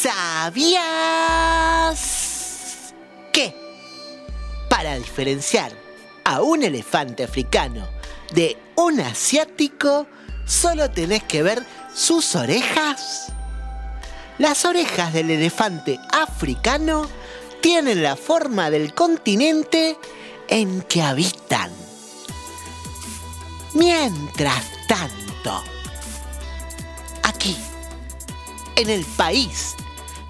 ¿Sabías que para diferenciar a un elefante africano de un asiático solo tenés que ver sus orejas? Las orejas del elefante africano tienen la forma del continente en que habitan. Mientras tanto, aquí, en el país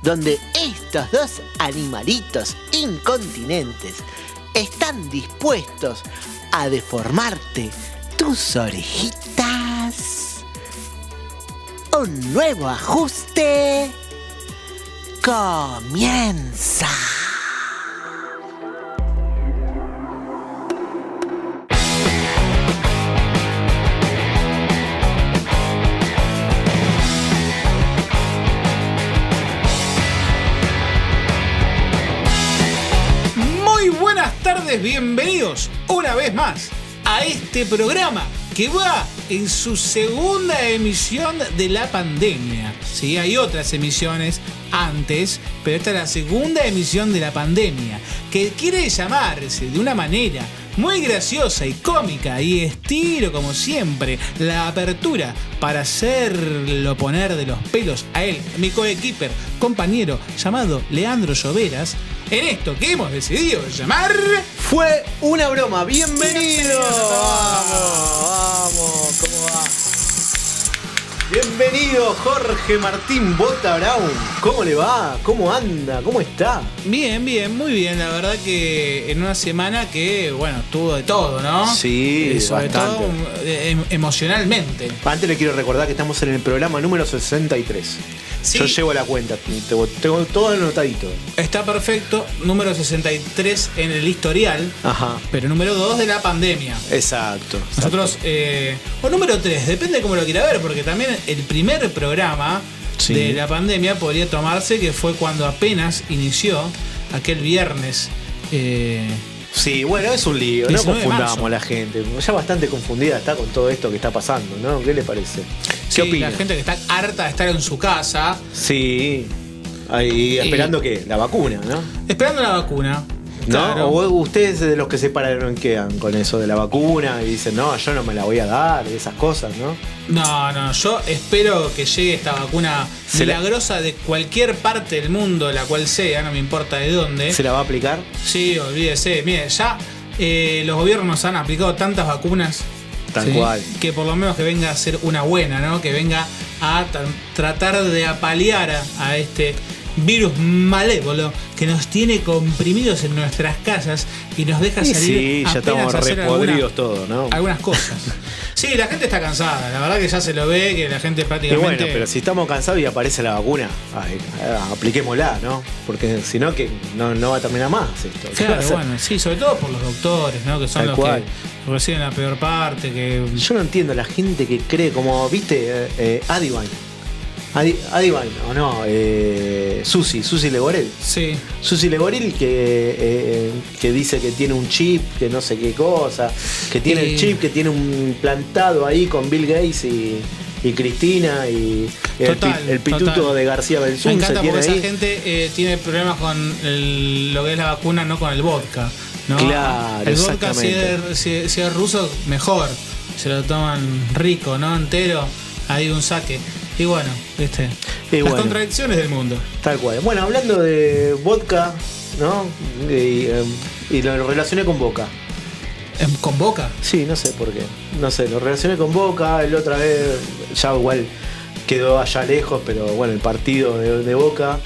donde estos dos animalitos incontinentes están dispuestos a deformarte tus orejitas, un nuevo ajuste comienza. Bienvenidos una vez más a este programa que va en su segunda emisión de la pandemia. Sí, hay otras emisiones antes, pero esta es la segunda emisión de la pandemia, que quiere llamarse de una manera muy graciosa y cómica y estilo como siempre la apertura para hacerlo poner de los pelos a él, mi coequiper, compañero llamado Leandro Lloveras, en esto que hemos decidido llamar... Fue una broma, bienvenido. Vamos, vamos, ¿cómo va? Bienvenido Jorge Martín Bota Brown. ¿Cómo le va? ¿Cómo anda? ¿Cómo está? Bien, bien, muy bien. La verdad que en una semana que, bueno, tuvo de todo, ¿no? Sí, Eh, sobre bastante. todo eh, em- emocionalmente. Antes le quiero recordar que estamos en el programa número 63. Sí. Yo llevo la cuenta, tengo, tengo todo anotadito. Está perfecto. Número 63 en el historial, Ajá. pero número 2 de la pandemia. Exacto. Nosotros, eh, o número 3, depende de cómo lo quiera ver, porque también el primer programa Sí. de la pandemia podría tomarse que fue cuando apenas inició aquel viernes. eh, Sí, bueno, es un lío, no 19 de confundamos a la gente. Ya bastante confundida está con todo esto que está pasando, ¿no? ¿Qué le parece? ¿Qué sí, opina? la gente que está harta de estar en su casa, Sí. Ahí esperando que la vacuna, ¿no? esperando la vacuna. ¿No? Claro. O ustedes de los que se pararon quedan con eso de la vacuna y dicen, no, yo no me la voy a dar, y esas cosas, ¿no? No, no, yo espero que llegue esta vacuna Se la- milagrosa de cualquier parte del mundo, la cual sea, no me importa de dónde. ¿Se la va a aplicar? Sí, olvídese. Mire, ya eh, los gobiernos han aplicado tantas vacunas. Tal ¿sí? cual. Que por lo menos que venga a ser una buena, ¿no? Que venga a tra- tratar de apalear a, a este virus malévolo que nos tiene comprimidos en nuestras casas y nos deja Y salir sí, ya estamos repodridos todos, ¿no? algunas cosas. Sí, la gente está cansada, la verdad que ya se lo ve, que la gente Y prácticamente... bueno, pero si estamos cansados y aparece la vacuna, ay, ah, apliquémosla, ¿no? Porque si no, que no, no va a terminar más esto. ¿Qué va a Claro, bueno, sí, sobre todo por los doctores, ¿no? Que son Tal los cual. que reciben la peor parte, que... Yo no entiendo la gente que cree, como, viste, eh, eh, Adivine. Adi- Adivine, o no, eh, Susi, Susi Legorel. Sí, Susi Legoril que, eh, que dice que tiene un chip, que no sé qué cosa, que tiene Y- el chip, que tiene un plantado ahí con Bill Gates y, y Cristina y el, Total, pi- el pituto total. de García me Belzún se encanta porque esa gente eh, tiene problemas con el- lo que es la vacuna, no con el vodka. ¿no? Claro, el vodka si es, si- si es ruso, mejor. Se lo toman rico, ¿no? Entero. Hay un saque. Y bueno, viste. Y Las bueno. contradicciones del mundo. Tal cual. Bueno, hablando de vodka, ¿no? Y, eh, y lo relacioné con Boca. Em, ¿Con boca? Sí, no sé por qué. No sé, lo relacioné con Boca, el otra vez ya igual quedó allá lejos, pero bueno, el partido de, de Boca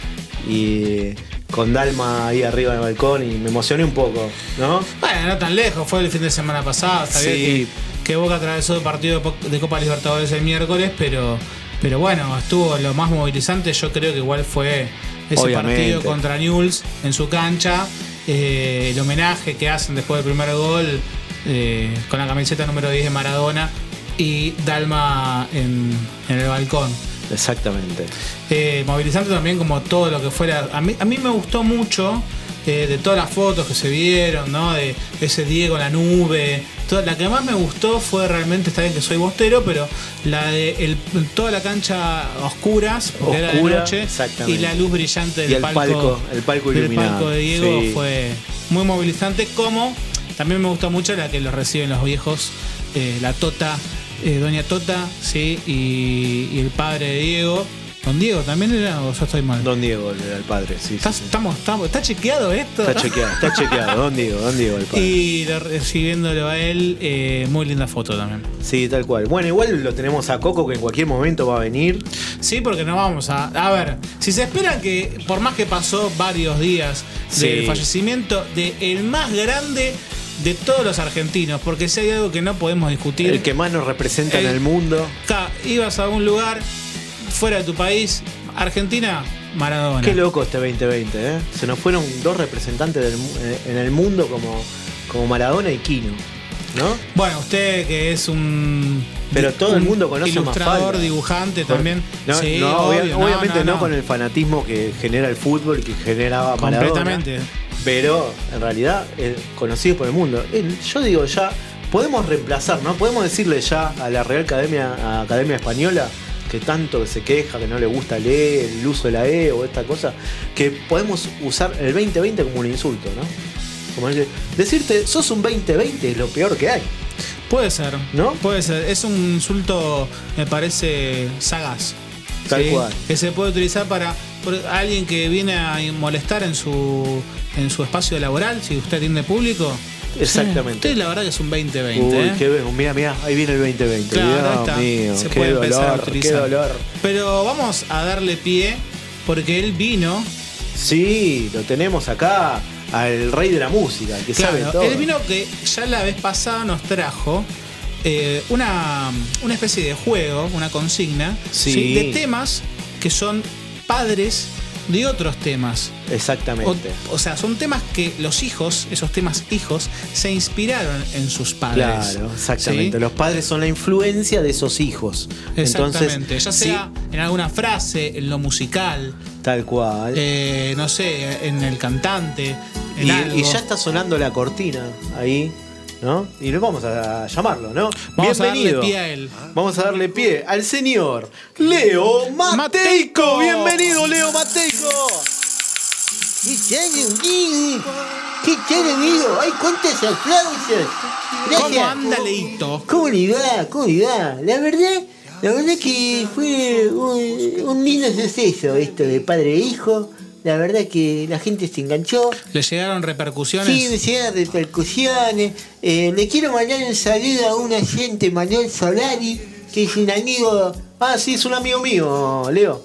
y con Dalma ahí arriba del balcón y me emocioné un poco, ¿no? Bueno, no tan lejos, fue el fin de semana pasado. Está Sí. bien que, que Boca atravesó el partido de Copa Libertadores el miércoles, pero, pero bueno, estuvo lo más movilizante. Yo creo que igual fue ese Obviamente. partido contra Newell's en su cancha. eh, el homenaje que hacen después del primer gol eh, con la camiseta número 10 de Maradona y Dalma en, en el balcón. Exactamente. Eh, movilizante también como todo lo que fuera. A mí, a mí me gustó mucho eh, de todas las fotos que se vieron, ¿no? De ese Diego en la nube. La que más me gustó fue realmente, está bien que soy bostero, pero la de el- toda la cancha a oscuras, porque era de noche, y la luz brillante del Y el palco- el palco del iluminado, palco de Diego sí. fue muy movilizante, como también me gustó mucho la que lo reciben los viejos, eh, la Tota, eh, Doña Tota, sí, y, y el padre de Diego. Don Diego también era, o yo estoy mal. Don Diego, el, el padre, sí. sí, ¿Estás- sí. estamos, estamos, ¿Está chequeado esto? Está chequeado, está chequeado. Don Diego, Don Diego, el padre. Y lo- recibiéndolo a él, eh, muy linda foto también. Sí, tal cual. Bueno, igual lo tenemos a Coco que en cualquier momento va a venir. Sí, porque no vamos a. A ver, si se espera que, por más que pasó varios días Sí. del fallecimiento de el más grande de todos los argentinos, porque si hay algo que no podemos discutir. El que más nos representa en El- el mundo. Acá, ibas a un lugar fuera de tu país, Argentina, Maradona. Qué loco este 2020, ¿eh? Se nos fueron dos representantes del eh, en el mundo como, como Maradona y Kino, ¿no? Bueno, usted que es un. Pero todo el un mundo conoce a Ilustrador, Mafalda. dibujante también. No, Sí, no, obvio, obvia- obviamente no, con el fanatismo que genera el fútbol que generaba Maradona. Completamente. Pero en realidad, eh, conocidos por el mundo. Eh, yo digo ya, podemos reemplazar, ¿no? Podemos decirle ya a la Real Academia, a Academia Española, que tanto se queja, que no le gusta leer, el uso de la E o esta cosa, que podemos usar el 2020 como un insulto, ¿no? Como el decirte, sos un 2020 es lo peor que hay. Puede ser, ¿No? Puede ser. Es un insulto, me parece, sagaz. Tal cual. Que se puede utilizar para alguien que viene a molestar en su en su espacio laboral, si usted atiende público. Exactamente. Usted la verdad que es un 2020. Uy, ¿eh? qué mira, mira, ahí viene el 2020. Claro, Dios ahí está. mío, se qué puede empezar a dolor, qué utilizar. dolor. Pero vamos a darle pie porque él vino. Sí, lo tenemos acá al rey de la música, el que sabe todo. él vino que ya la vez pasada nos trajo eh, una, una especie de juego, una consigna Sí. ¿sí? de temas que son padres de otros temas. Exactamente. o sea, son temas que los hijos, esos temas hijos, se inspiraron en sus padres. Claro, exactamente. ¿sí? Los padres son la influencia de esos hijos. Exactamente. Entonces, ya sí, sea en alguna frase, en lo musical, tal cual. eh, no sé, en el cantante, en y, algo. y ya está sonando la cortina ahí, ¿no? Y nos vamos a llamarlo, ¿no? Vamos a darle Bienvenido. pie a él. Vamos a darle pie al señor Leo Mateico. Mateico. Bienvenido, Leo Mateico. ¿Qué tal, amigo? ¡Ay, cuántos aplausos! Gracias. ¿Cómo anda, Leito? ¿Cómo le va? ¿Cómo le va? La verdad, la verdad que fue un, un lindo suceso esto de padre e hijo. La verdad que la gente se enganchó. ¿Le llegaron repercusiones? Sí, me llegan repercusiones. Eh, le quiero mandar un saludo a un agente Manuel Solari, que es un amigo. Ah, sí, es un amigo mío, Leo.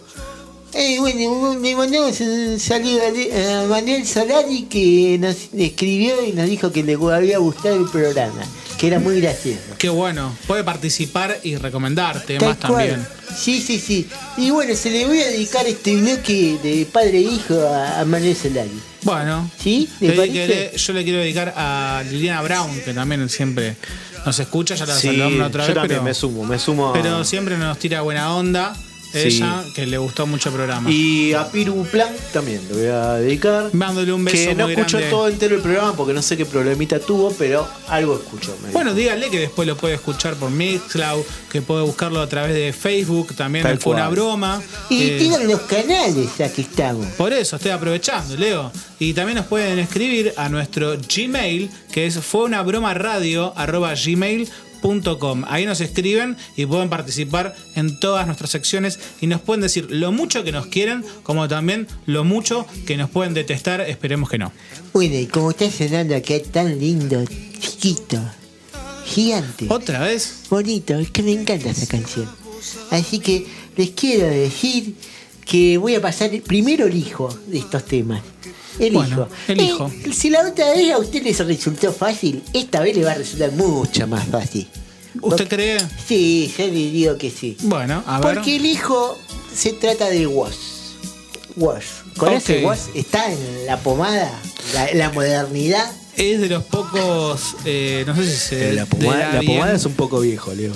Eh, bueno, le mandamos un saludo a Manuel Solari que nos escribió y nos dijo que le había gustado el programa, que era muy gracioso. Qué bueno. Puede participar y recomendar Tal temas cual. también. Sí, sí, sí. Y bueno, se le voy a dedicar este bloque de padre e hijo a, a Manuel Solari. Bueno. ¿Sí? Yo le quiero dedicar a Liliana Brown, que también siempre nos escucha, ya la Sí, saludamos la otra yo vez, también pero, me sumo, me sumo a... pero siempre nos tira buena onda. Sí. Ella, que le gustó mucho el programa. Y a Piru Plan también le voy a dedicar. Mándole un beso Que no muy grande. todo entero el programa porque no sé qué problemita tuvo, pero algo escucho. me Bueno, dijo. dígale que después lo puede escuchar por Mixcloud, que puede buscarlo a través de Facebook, también Tal fue una broma. Y Eh, digan los canales ya que estamos. Por eso estoy aprovechando, Leo. Y también nos pueden escribir a nuestro Gmail, que es fue una broma radio gmail.com. Ahí nos escriben y pueden participar en todas nuestras secciones y nos pueden decir lo mucho que nos quieren, como también lo mucho que nos pueden detestar. Esperemos que no. Bueno, y como está sonando acá tan lindo, chiquito, gigante, Otra vez. bonito, es que me encanta esa canción. Así que les quiero decir que voy a pasar primero el hijo de estos temas. El Bueno, hijo. el Eh, hijo. si la otra vez a usted les resultó fácil, esta vez le va a resultar mucho más fácil. ¿Usted cree? Sí, yo le digo que sí. Bueno, a ver. Porque el hijo se trata de Woz. Woz. ¿Conoce Ok. Woz? Está en la pomada, la, la modernidad. Es de los pocos. eh, no sé si se. la, pomada, la es un poco viejo, Leo.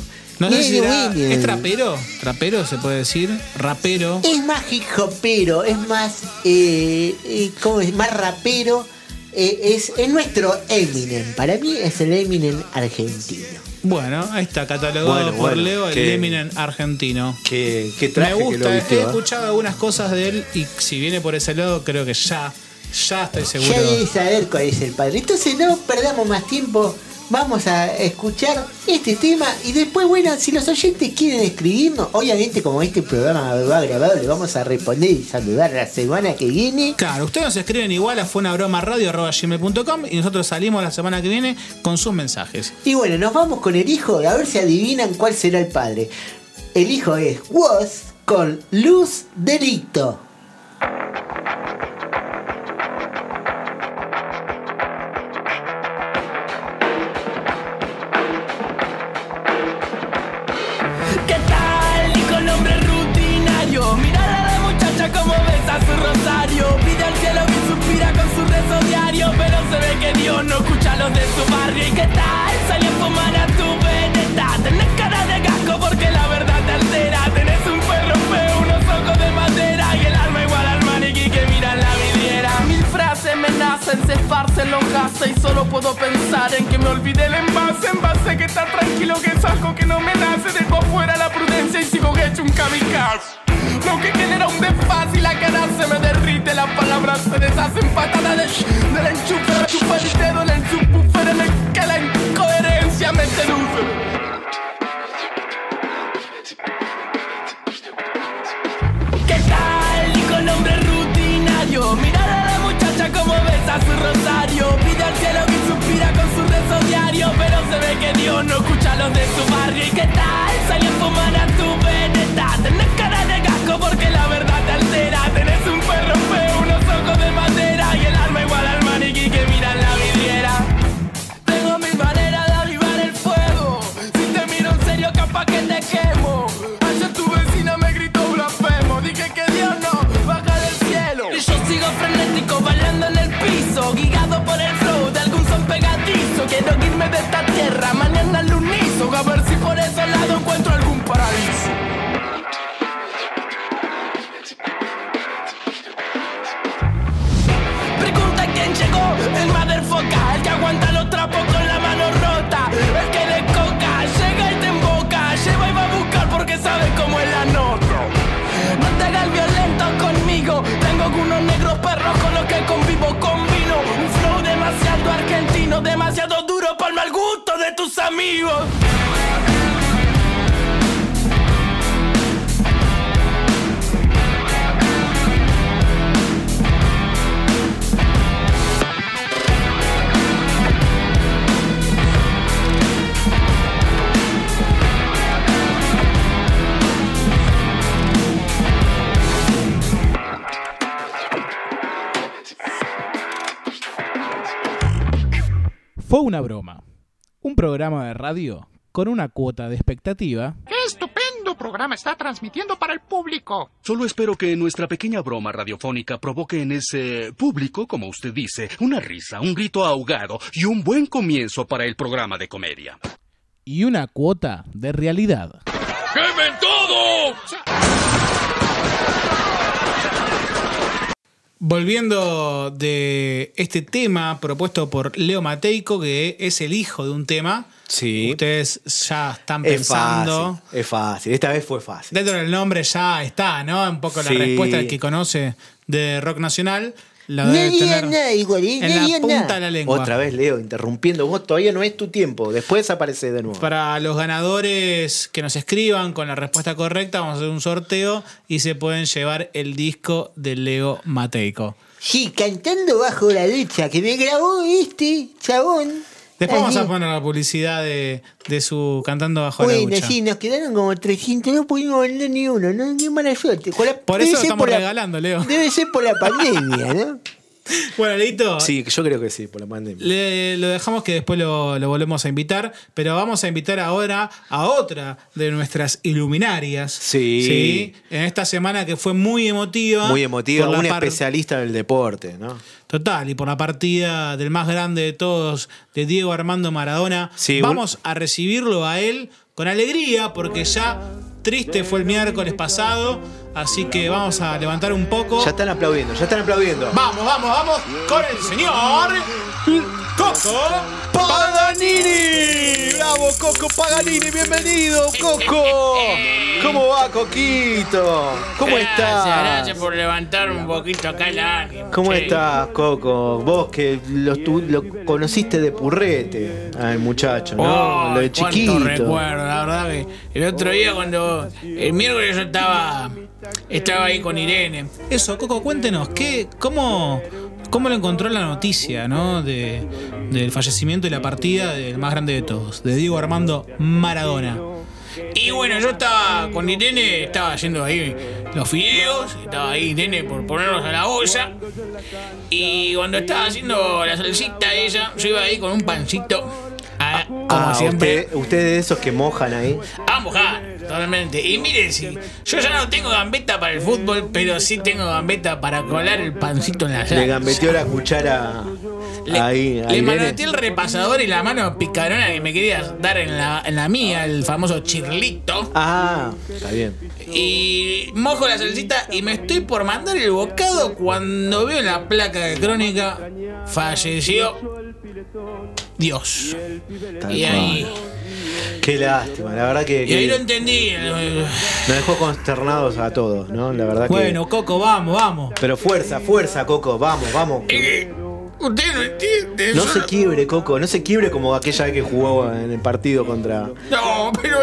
No sé si era-. ¿Es trapero? ¿Trapero se puede decir? ¿Rapero? Es más hip hopero, es más, eh, eh, ¿cómo es? Más rapero. eh, es, es nuestro Eminem. Para mí es el Eminem argentino. Bueno, ahí está, catalogado Bueno, por bueno, Leo, el que- Eminem argentino. Qué, qué traje Me que lo gusta, he vistió. ¿eh? escuchado algunas cosas de él y si viene por ese lado, creo que ya, ya estoy seguro. Ya debes saber cuál es el padre. Entonces no perdamos más tiempo. Vamos a escuchar este tema y después, bueno, si los oyentes quieren escribirnos, obviamente como este programa va grabado, le vamos a responder y saludar la semana que viene. Claro, ustedes nos escriben igual a fuenabromarradio.gmail.com y nosotros salimos la semana que viene con sus mensajes. Y bueno, nos vamos con el hijo, a ver si adivinan cuál será el padre. El hijo es Woz con Luz Delito. ¿Y qué tal? Salió a fumar a tu veneta. Tenés cara de gasco porque la verdad te altera. Tenés un perro feo, unos ojos de madera. Y el alma igual al maniquí que mira en la vidriera. Mil frases me nacen, se esparcen los gases. Y solo puedo pensar en que me olvide el envase. Envase que está tranquilo, que es algo que no me nace. Dejo fuera la prudencia y sigo hecho un kamikaze. Lo que genera un desfase y la cara se me derrite. Las palabras se deshacen patadas de sh- del enchufe. No escucha los de su barrio. ¿Y qué tal? Salió a fumar a tu veneta. Tenés cara Quiero irme de esta tierra, mañana al unizo. A ver si por esos lados encuentro algún paraíso. Pregunta quién llegó, el motherfucker, el que aguanta los trapos con la mano rota, el que de coca, llega y te emboca, lleva y va a buscar porque sabe cómo es la nota. No te hagas violento conmigo, tengo algunos negros perros con los que convivo, combino un flow demasiado argentino, demasiado el mal gusto de tus amigos. Fue una broma. Un programa de radio con una cuota de expectativa ¡Qué estupendo programa está transmitiendo para el público! Solo espero que nuestra pequeña broma radiofónica provoque en ese público, como usted dice, una risa, un grito ahogado y un buen comienzo para el programa de comedia. y una cuota de realidad. ¡Quemen todo! Volviendo de este tema propuesto por Leo Mateico, que es el hijo de un tema. Sí. Ustedes ya están Es pensando. fácil, es fácil. Esta vez fue fácil. Dentro del nombre ya está, ¿no? Un poco la Sí. respuesta del que conoce de rock nacional. La No debe tener nada, igual, en No la punta nada. de la lengua. Otra vez, Leo, interrumpiendo. Vos todavía no es tu tiempo. Después aparece de nuevo. Para los ganadores que nos escriban con la respuesta correcta, vamos a hacer un sorteo y se pueden llevar el disco de Leo Mateico. Sí, cantando bajo la ducha, que me grabó este chabón. Después vamos a poner la publicidad de, de su cantando bajo la Bueno, ducha. sí, nos quedaron como 300, no pudimos vender ni uno, ¿no? Qué mala suerte. Con la- Por debe eso ser estamos la- regalando, Leo. Debe ser por la pandemia, ¿no? Bueno, Leito, Sí, yo creo que sí, por la pandemia. le- lo dejamos que después lo, lo volvemos a invitar, pero vamos a invitar ahora a otra de nuestras iluminarias. Sí. En esta semana que fue muy emotiva. Muy emotiva, por la un par- especialista del deporte, ¿no? Total, y por la partida del más grande de todos, de Diego Armando Maradona, Sí, vamos a recibirlo a él con alegría porque ya triste fue el miércoles pasado, así que vamos a levantar un poco. Ya están aplaudiendo, ya están aplaudiendo. Vamos, vamos, vamos con el señor Coco Paganini. Bravo, Coco Paganini, bienvenido, Coco. ¿Cómo va, Coquito? ¿Cómo Gracias, estás? gracias por levantar un poquito acá el ánimo. ¿Cómo estás, Coco? Vos que lo, estu- lo conociste de purrete al muchacho, ¿no? Oh, lo de chiquito. recuerdo, la verdad que el otro día cuando el miércoles yo estaba estaba ahí con Irene. Eso, Coco, cuéntenos, ¿qué, cómo, ¿cómo lo encontró la noticia ¿no? de, del fallecimiento y la partida del más grande de todos, de Diego Armando Maradona? Y bueno, yo estaba con Irene, estaba haciendo ahí los fideos, estaba ahí Irene por ponerlos a la olla. Y cuando estaba haciendo la salsita ella, yo iba ahí con un pancito. ah, como Ah, siempre. usted, ustedes de esos que mojan ahí. A mojar, totalmente. Y miren, si yo ya no tengo gambeta para el fútbol, pero sí tengo gambeta para colar el pancito en la salsa. Le gambeteó la cuchara Le, ahí. le manoteé el repasador y la mano picarona que me querías dar en la, en la mía, el famoso chirlito. Ah, está bien. Y mojo la salsita y me estoy por mandar el bocado cuando veo en la placa de crónica falleció Dios. Tal Y cual. Qué lástima, la verdad que, y ahí que lo entendí. eh, nos dejó consternados a todos, ¿no? La verdad que. Bueno, Coco, vamos, vamos. Pero fuerza, fuerza, Coco, vamos, vamos. eh, Usted no entiende. No yo se quiebre, Coco, no se quiebre como aquella vez que jugó en el partido contra. No, pero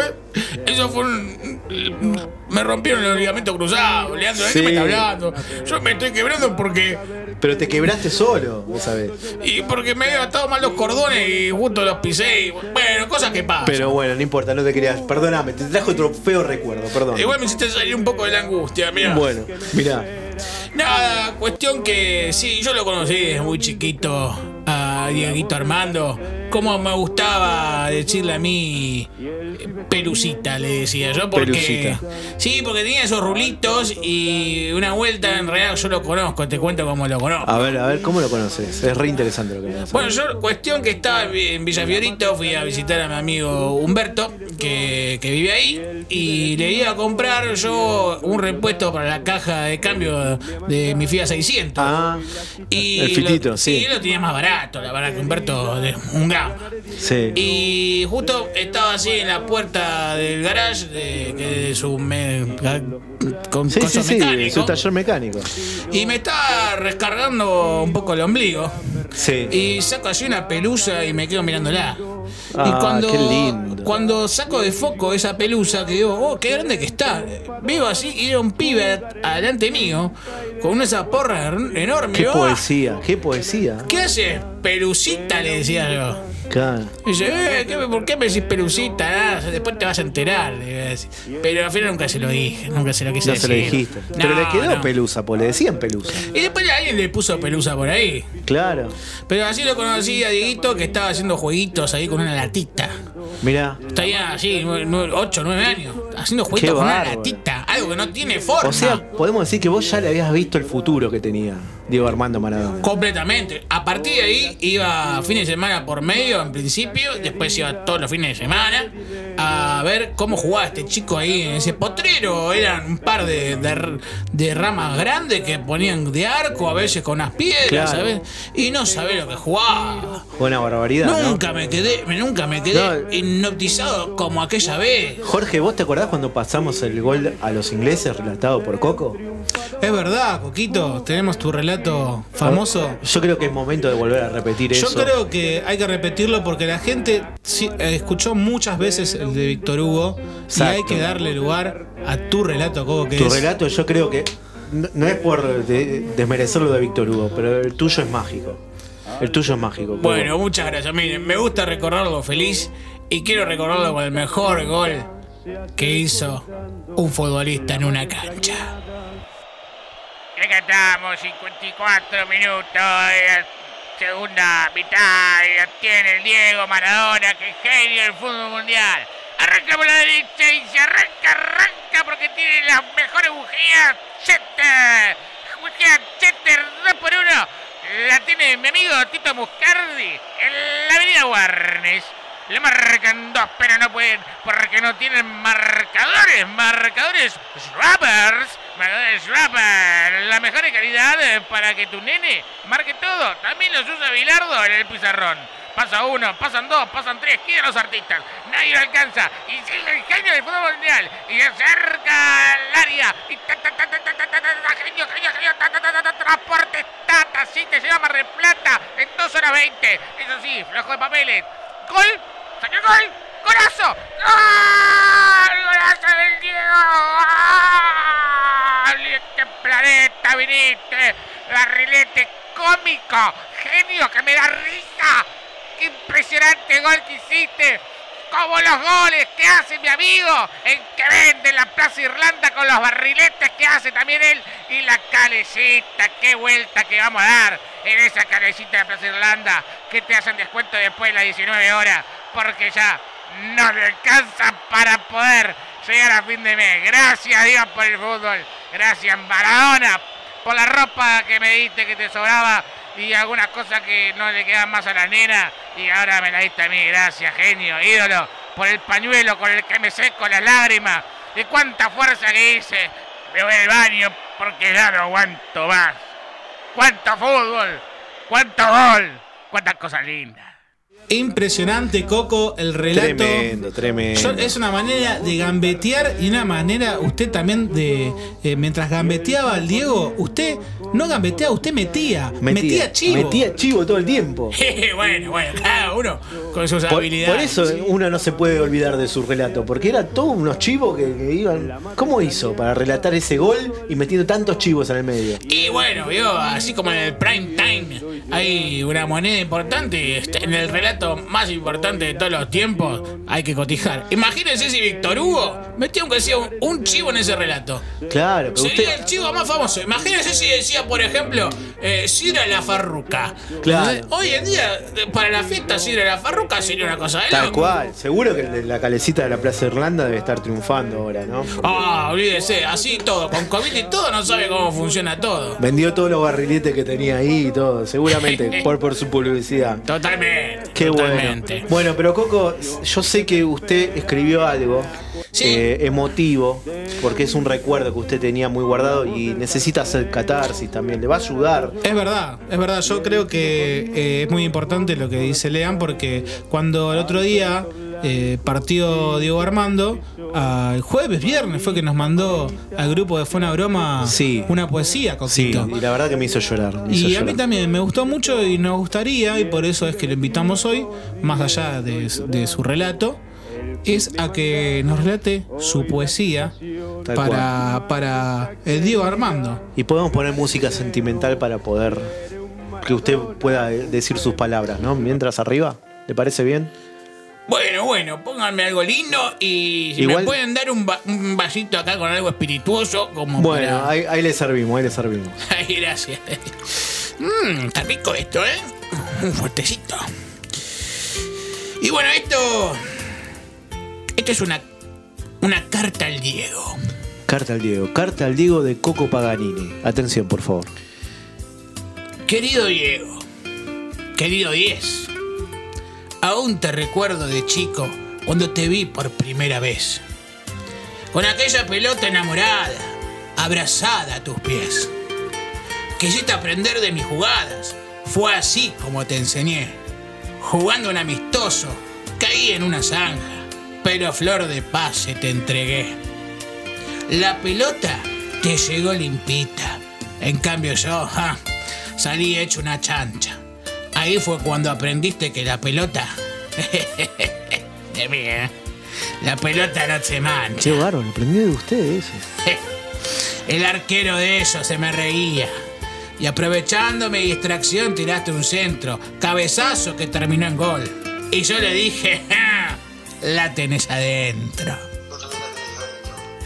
eso fue un... Me rompieron el ligamento cruzado, Leandro, ¿de Sí. qué me está hablando? Yo me estoy quebrando porque... Pero te quebraste solo esa vez. Y porque me había atado mal los cordones y justo los pisé y... Bueno, cosas que pasan. Pero bueno, no importa, no te querías. Perdóname, te trajo otro feo recuerdo, perdón. Igual me hiciste salir un poco de la angustia, mira. Bueno, mirá. Nada, cuestión que sí, yo lo conocí desde muy chiquito a Dieguito Armando. Como me gustaba decirle a mí pelucita, le decía yo, porque. Pelucita. Sí, porque tenía esos rulitos y una vuelta en realidad yo lo conozco, te cuento cómo lo conozco. A ver, a ver, ¿cómo lo conoces? Es re interesante lo que me Bueno, yo, cuestión que estaba en Villa Fiorito, fui a visitar a mi amigo Humberto, que, que vive ahí, y le iba a comprar yo un repuesto para la caja de cambio de mi Fiat 600. Ah, y el fitito, lo, sí. lo tenía más barato, la verdad que Humberto de un gramo. sí. Y justo estaba así en la puerta del garage de, de su me- con Sí, sí, coso sí, mecánico. su taller mecánico. Y me estaba rescargando un poco el ombligo. Sí. Y saco así una pelusa y me quedo mirándola. y Ah, cuando, qué lindo. cuando saco de foco esa pelusa, que digo, oh, qué grande que está. Veo así y era un pibe adelante mío, con una esa porra enorme. Qué "Ah, poesía, qué poesía. ¿Qué haces, pelucita? Le decía yo. Claro. Y dice, eh, ¿qué- ¿por qué me decís pelucita? Ah, después te vas a enterar. le iba a decir. Pero al final nunca se lo dije, nunca se lo quise No se lo decir. Pero le quedó no. pelusa, pues le decían pelusa. Y después alguien le puso pelusa por ahí. Claro. Pero así lo conocí a Dieguito que estaba haciendo jueguitos ahí con una latita. Mirá. Estaría así, 8 o 9 años, haciendo Qué jueguitos con una bárbaro. latita. Algo que no tiene forma. O sea, podemos decir que vos ya le habías visto el futuro que tenía Diego Armando Maradona. Completamente. A partir de ahí iba fines de semana por medio en principio, después iba todos los fines de semana a ver cómo jugaba este chico ahí en ese potrero. Eran un par de, de- de ramas grandes que ponían de arco, a veces con unas piedras, Claro. ¿sabes? Y no sabés lo que jugaba. Buena barbaridad. ¿no? Nunca me quedé, me- nunca me quedé No. hipnotizado como aquella vez. Jorge, ¿vos te acordás cuando pasamos el gol a los ingleses relatado por Coco? Es verdad, Coquito, tenemos tu relato famoso. Yo creo que es momento de volver a repetir Yo eso. creo que hay que repetirlo porque la gente sí, escuchó muchas veces el de Víctor Hugo Exacto. y hay que darle lugar a tu relato, Coco, que Tu es relato yo creo que no, no es por de- desmerecer lo de Víctor Hugo, pero el tuyo es mágico. El tuyo es mágico. Coco. Bueno, muchas gracias. Miren, me gusta recordarlo feliz y quiero recordarlo con el mejor gol que hizo un futbolista en una cancha. Estamos, 54 minutos segunda mitad y tiene el Diego Maradona, que es genio del fútbol mundial. Arranca por la derecha y se arranca, arranca porque tiene las mejores bujías. Chetter, bujía Chetter 2 por 1. La tiene mi amigo Tito Muscardi en la avenida Warnes. Le marcan dos, pero no pueden porque no tienen marcadores. Marcadores Schwabbers. Marcadores Schwabbers. La mejor calidad eh, para que tu nene marque todo. También los usa Bilardo en el pizarrón. Pasa uno, pasan dos, pasan tres, quieren los artistas. Nadie lo alcanza. Y sigue el genio del fútbol mundial. Y se acerca al área. Y genio, genio, genio. Transporte, tata, sí, te lleva Mar Plata en 2 horas 20. Eso sí, flojo de papeles. Gol, salió gol. ¡Golazo! ¡Gol! ¡Golazo del Diego! ¡Y este planeta viniste! Barrilete cómico, genio que me da risa. ¡Qué impresionante gol que hiciste! Como los goles que hace mi amigo en que vende la Plaza Irlanda con los barriletes que hace también él y la calecita, qué vuelta que vamos a dar en esa calecita de Plaza Irlanda que te hacen descuento después de las 19 horas porque ya no le alcanza para poder llegar a fin de mes. Gracias Dios por el fútbol, gracias Maradona por la ropa que me diste que te sobraba y algunas cosas que no le quedan más a la nena y ahora me la diste a mí, gracias genio, ídolo, por el pañuelo con el que me seco las lágrimas. Y cuánta fuerza que hice, me voy al baño porque ya no aguanto más, cuánto fútbol, cuánto gol, cuántas cosas lindas. Impresionante, Coco, el relato. Tremendo, tremendo. Yo- es una manera de gambetear y una manera, usted también de. eh, mientras gambeteaba al Diego, usted no gambeteaba, usted metía. Metía, chivo. Metía chivo todo el tiempo. bueno, bueno, cada uno con sus Por, habilidades. por eso uno no se puede olvidar de su relato, porque era todos unos chivos que, que iban. ¿Cómo hizo para relatar ese gol y metiendo tantos chivos en el medio? Y bueno, vio, así como en el prime time hay una moneda importante, este, en el relato más importante de todos los tiempos hay que cotijar. Imagínense si Víctor Hugo metía aunque sea un, un chivo en ese relato. Claro, pero Sería usted. el chivo más famoso. Imagínense si decía, por ejemplo, eh, Sidra la Farruca. Claro. Hoy en día, para la fiesta Sidra la Farruca sería una cosa de Tal loco. cual. Seguro que la calecita de la Plaza Irlanda debe estar triunfando ahora, ¿no? Ah, olvídese, así todo, con COVID y todo, no sabe cómo funciona todo. Vendió todos los barriletes que tenía ahí y todo, seguramente por, por su publicidad. Totalmente. Qué totalmente. bueno. Bueno, pero Coco, yo sé que usted escribió algo Sí. eh, emotivo, porque es un recuerdo que usted tenía muy guardado y necesita hacer catarsis también. Le va a ayudar. Es verdad, es verdad. Yo creo que eh, es muy importante lo que dice Lean porque cuando el otro día eh, partió Diego Armando, ah, el jueves, viernes fue que nos mandó al grupo de Fue una broma Sí. una poesía, Sí, Coquito. y la verdad que me hizo llorar. me hizo Y a mí llorar. también me gustó mucho y nos gustaría, y por eso es que lo invitamos hoy, más allá de, de su relato, es a que nos relate su poesía Tal para, para el Diego Armando. Y podemos poner música sentimental para poder que usted pueda decir sus palabras, ¿no? Mientras arriba, ¿le parece bien? Bueno, bueno, pónganme algo lindo y si Igual- me pueden dar un, va- un vasito acá con algo espirituoso, como Bueno, para- ahí, ahí le servimos, ahí le servimos. Ay, gracias. Mmm, está rico esto, ¿eh? Un fuertecito. Y bueno, esto. Esto es una. Una carta al Diego. Carta al Diego, carta al Diego de Coco Paganini. Atención, por favor. Querido Diego. Querido Diez. Aún te recuerdo de chico cuando te vi por primera vez. Con aquella pelota enamorada, abrazada a tus pies. Quisiste aprender de mis jugadas. Fue así como te enseñé. Jugando un amistoso, caí en una zanja, pero flor de paz se te entregué. La pelota te llegó limpita. En cambio yo, salí hecho una chancha. Ahí fue cuando aprendiste que la pelota... de mí, ¿eh? La pelota no se mancha. Che, bárbaro, aprendí de usted eso. El arquero de ellos se me reía. Y aprovechando mi distracción tiraste un centro, cabezazo que terminó en gol. Y yo le dije, "Ja, la tenés adentro.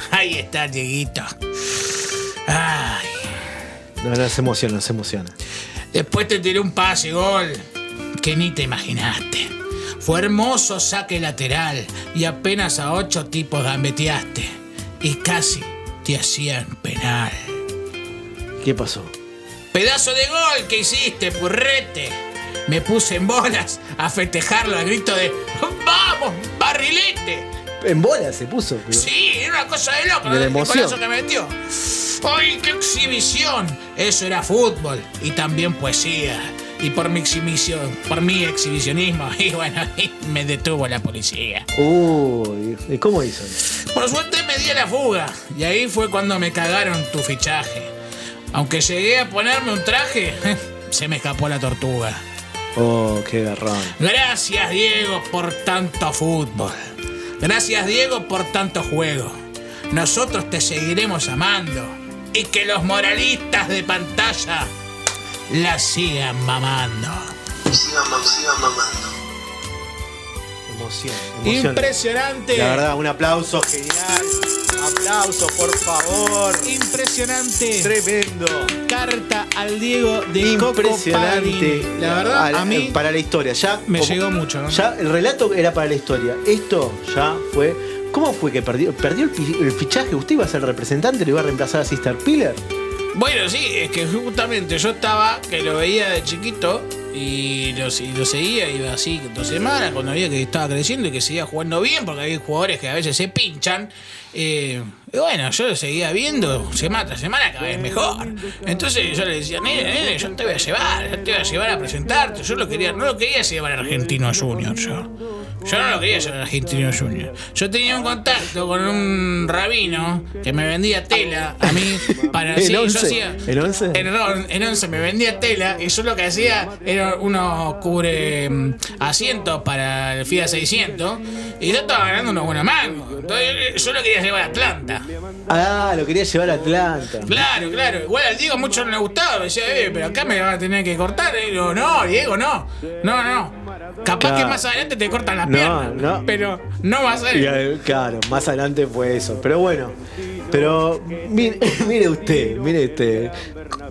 Ahí está, Dieguito. Ay. No, no, se emociona, se emociona. Después te tiré un pase gol que ni te imaginaste. Fue hermoso saque lateral y apenas a ocho tipos gambeteaste. Y casi te hacían penal. ¿Qué pasó? Pedazo de gol que hiciste, purrete. Me puse en bolas a festejarlo al grito de ¡Vamos, barrilete! En bola se puso. pero- Sí, era una cosa de loco, De la el emoción. que metió. ¡Ay, qué exhibición! Eso era fútbol y también poesía. Y por mi exhibición, por mi exhibicionismo, y bueno, me detuvo la policía. Uy, ¿y cómo hizo? Por suerte me di a la fuga y ahí fue cuando me cagaron tu fichaje. Aunque llegué a ponerme un traje, se me escapó la tortuga. Oh, qué garrón. Gracias Diego por tanto fútbol. Gracias Diego por tanto juego. Nosotros te seguiremos amando. Y que los moralistas de pantalla la sigan mamando. Sigan, sigan mamando. Emoción. emoción. Impresionante. La verdad, un aplauso genial. Aplauso, por favor. Impresionante. Tremendo. Carta al Diego de Impresionante. La verdad, Al- a mí Para la historia. Ya, me llegó mucho, ¿no? Ya el relato era para la historia. Esto ya fue. ¿Cómo fue que perdió, perdió el, el fichaje? ¿Usted iba a ser representante? ¿Lo iba a reemplazar a Sister Pillar? Bueno, sí, es que justamente yo estaba, que lo veía de chiquito y lo, y lo seguía, iba así dos semanas, cuando veía que estaba creciendo y que seguía jugando bien, porque hay jugadores que a veces se pinchan. eh, y bueno, yo lo seguía viendo semana tras semana cada vez mejor. Entonces yo le decía, nene, nene, yo te voy a llevar, yo te voy a llevar a presentarte. Yo lo quería, no lo quería llevar a Argentino Junior, yo. Yo no lo quería llevar a Argentino Junior. Yo tenía un contacto con un rabino que me vendía tela a mí para ¿En sí, yo once? hacía- ¿En once? En, on- en once me vendía tela y yo lo que hacía era unos cubre mm, asientos para el FIA 600 y yo estaba ganando unos buenos mangos. Entonces yo lo quería llevar a Atlanta. Ah, lo quería llevar a Atlanta. Claro, claro. Igual al Diego mucho no le gustaba. Me decía, eh, pero acá me van a tener que cortar. Y digo, no, Diego, no. No, no. Capaz Claro. que más adelante te cortan las No, piernas. no. Pero no va a ser. Claro, más adelante fue eso. Pero bueno, pero mire, mire usted, mire usted.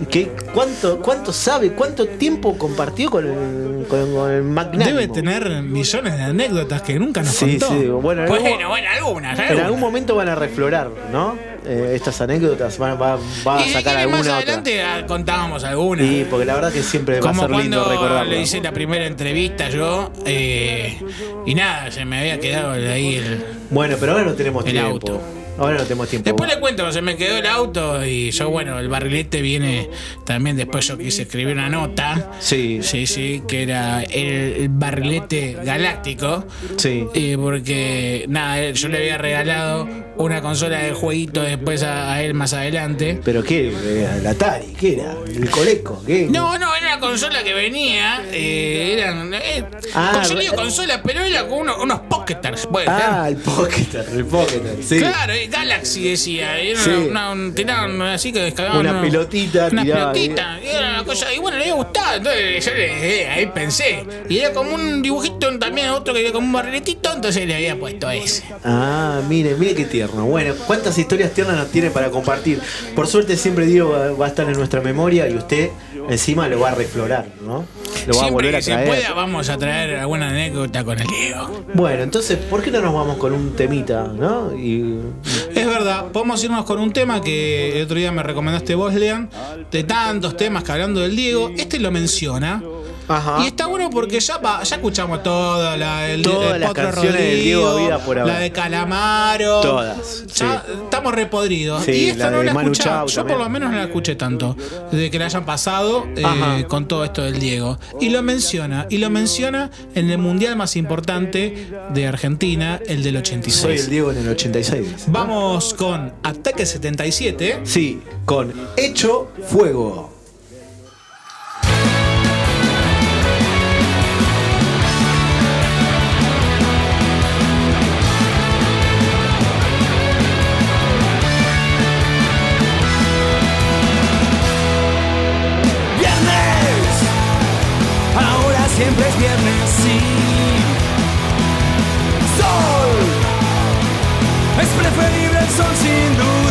¿qué, cuánto, ¿Cuánto sabe? ¿Cuánto tiempo compartió con el, con, con el magnánimo? debe tener millones de anécdotas que nunca nos Sí, contó. sí. Bueno, algún- Bueno, bueno, algunas. en algún momento van a reflorar, ¿no? Eh, estas anécdotas van, va, va a sacar alguna más otra. adelante ah, contábamos algunas. Sí, porque la verdad que siempre va a ser lindo recordarlo. le hice la primera entrevista yo, eh, y nada, se me había quedado ahí el... Bueno, pero ahora no tenemos El tiempo. auto. Ahora no tenemos tiempo. Después le cuento, se me quedó el auto y yo, bueno, el barrilete viene también, después yo quise escribir una nota. Sí. Sí, sí, que era el, barrilete galáctico. Sí. Eh, porque, nada, yo le había regalado una consola de jueguito después a, a él más adelante. ¿Pero qué? Eh, ¿El Atari? ¿Qué era? ¿El Coleco? ¿Qué? No, no, era una consola que venía, eh, eran... Eh, Ah, consola, pero era con uno- unos Pocketers. Ah, el Pocketer, el Pocketer, sí. Claro, Galaxy decía, era Sí. una, un, tiraban así que descargaban Una unos- pelotita una tirada, pelotita, y era una cosa, y bueno, le había gustado, entonces yo le, eh, ahí pensé, y era como un dibujito también, otro que era como un barriletito, entonces le había puesto ese. Ah, mire, mire qué tierno. Bueno, cuántas historias tiernas nos tiene para compartir. Por suerte siempre Diego va, a estar en nuestra memoria y usted encima lo va a reflorar, ¿no? Lo va a Siempre volver que a se traer. pueda vamos a traer alguna anécdota con el Diego. Bueno, entonces, ¿por qué no nos vamos con un temita, no? Y Es verdad, podemos irnos con un tema que el otro día me recomendaste vos, Lean, de tantos temas que hablando del Diego, este lo menciona. Ajá. Y está bueno porque ya, va- ya escuchamos toda la el, Todas el las Potro canciones del Diego Rodrigo, Vida por haber. la de Calamaro. Todas, Ya estamos repodridos. Sí, y esta la no la escuché. Yo también. por lo menos no la escuché tanto. Desde que la hayan pasado eh, con todo esto del Diego. Y lo menciona. Y lo menciona en el mundial más importante de Argentina, el del 86. soy el Diego en el 86. Vamos con Ataque 77. Sí, con Hecho Fuego. sorrindo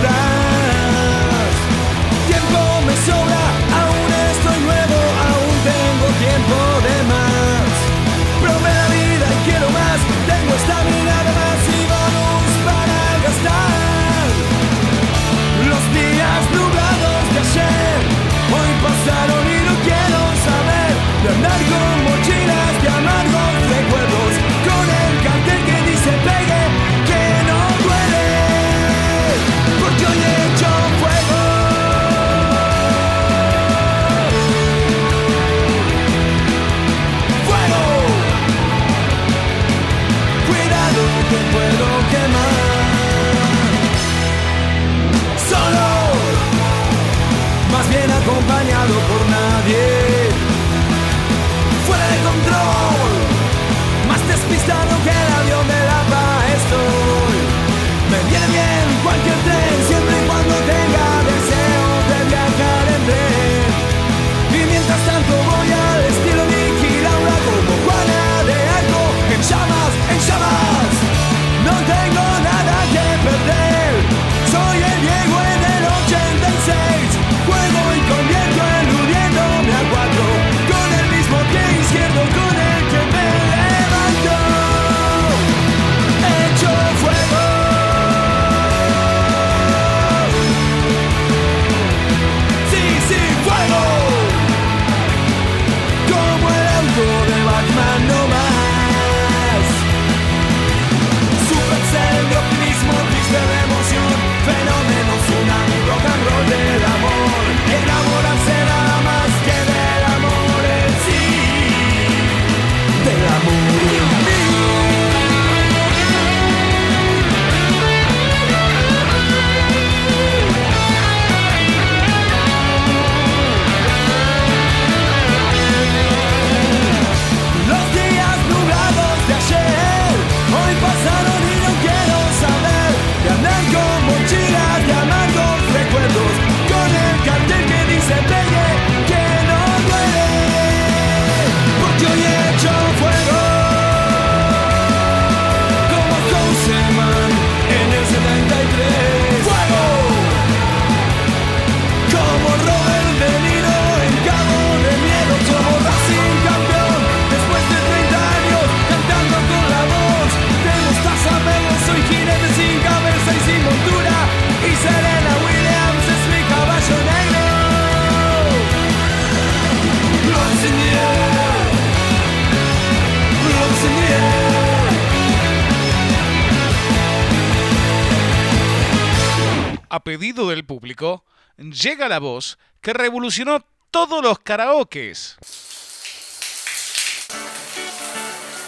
llega la voz que revolucionó todos los karaokes.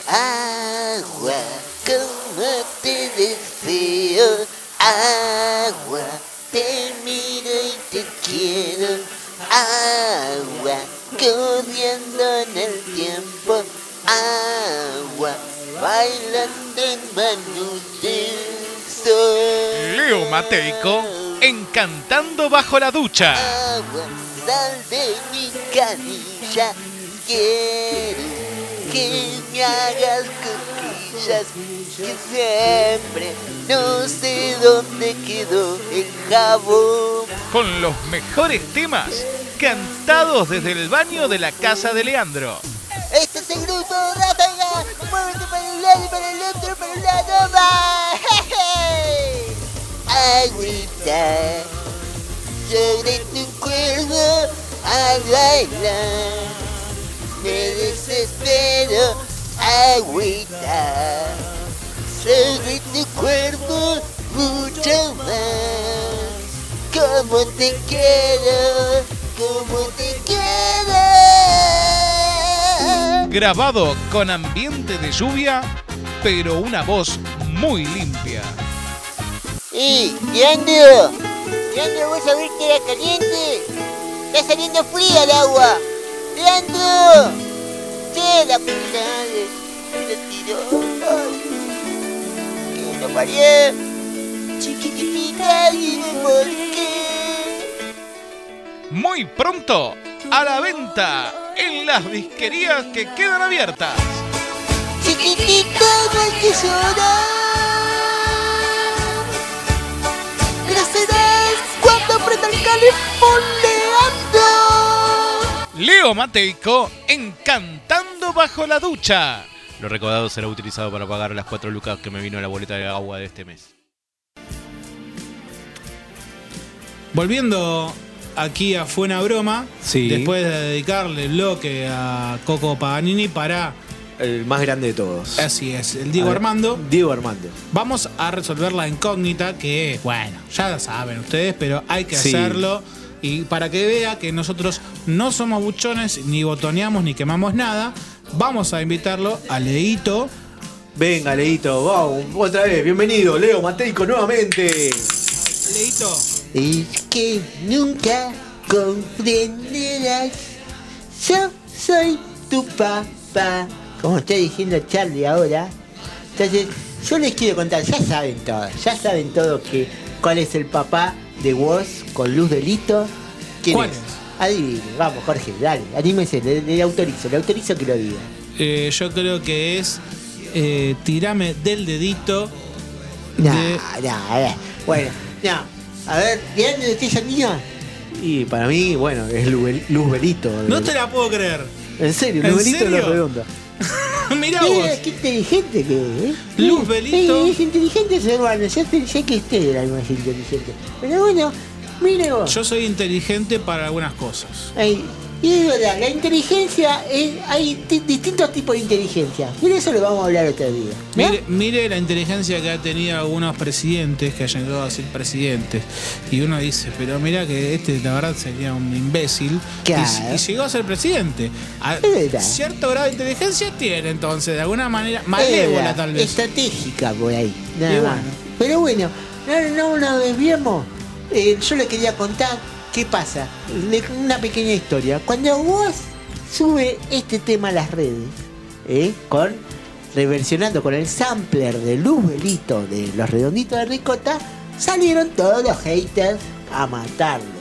Agua, como te deseo. Agua, te miro y te quiero. Agua, corriendo en el tiempo. Agua, bailando en manos del sol. Leo Mateico en Cantando bajo la ducha. Agua, sal de mi canilla. Quiero que me hagas cosquillas. Que siempre no sé dónde quedó el jabón. Con los mejores temas cantados desde el baño de la casa de Leandro. Este es el grupo Ráfaga. Muévete para un lado y para el otro, para un lado va. Agüita sobre tu cuerpo al bailar. Me desespero, agüita sobre tu cuerpo mucho más. Como te quiero, como te quiero. Grabado con ambiente de lluvia, pero una voz muy limpia. ¡Eh, Leandro! Leandro, ¿vos que era caliente? Está saliendo fría el agua. ¡Leandro! ¡Che, la puta! Se tiró. Ay, que lo parió. Chiquitita, dime por qué. Muy pronto, a la venta en las disquerías que quedan abiertas. Chiquitita, no hay que llorar. Cuando aprenda el califondeando. Leo Mateico en Cantando bajo la ducha. Lo recaudado será utilizado para pagar las cuatro lucas que me vino la boleta de agua de este mes. Volviendo aquí a Fue una broma, Sí. después de dedicarle el bloque a Coco Paganini para, El más grande de todos. así es, el Diego A ver, Armando, Diego Armando. vamos a resolver la incógnita que, bueno, ya lo saben ustedes, pero hay que Sí. hacerlo. Y para que vea que nosotros no somos buchones, ni botoneamos, ni quemamos nada, vamos a invitarlo a Leito. Venga, Leito, vamos, otra vez, bienvenido, Leo Mateico nuevamente. Leito, Es que nunca comprenderás. Yo soy tu papá. Como está diciendo Charlie ahora. Entonces, yo les quiero contar, ya saben todo, ya saben todo que cuál es el papá de Woz con Luz Delito. ¿Quién ¿Cuál es? es? Adivine, vamos Jorge, dale, anímese, le, le autorizo, le autorizo que lo diga. Eh, yo creo que es eh, tirame del dedito. No, de- no, no. Bueno, no. A ver, ¿de dónde usted esa niña? Y para mí, bueno, es Luz Luz Belito. No te la puedo creer. En serio, ¿En Luz Belito serio? lo redonda. Mirá vos. Eh, qué inteligente que es. ¿eh? Luz Belito. es inteligente su hermano. Yo pensé que usted era el más inteligente. Pero bueno, mire vos. Yo soy inteligente para algunas cosas. Ay, y es verdad, la inteligencia, es- hay ti- distintos tipos de inteligencia. Pero eso lo vamos a hablar otro día. ¿no? Mire, mire la inteligencia que ha tenido algunos presidentes que hayan llegado a ser presidentes. Y uno dice, pero mira que este la verdad sería un imbécil. Y- Claro. Y, llegó a ser presidente. A- cierto grado de inteligencia tiene entonces, de alguna manera, malévola tal vez. Estratégica por ahí. Nada Y más. bueno. Pero bueno, no, no nos desviemos. Eh, yo le quería contar qué pasa. Una pequeña historia. Cuando vos sube este tema a las redes, ¿eh? con reversionando con el sampler de Luz Belito de los redonditos de Ricota, salieron todos los haters a matarlo.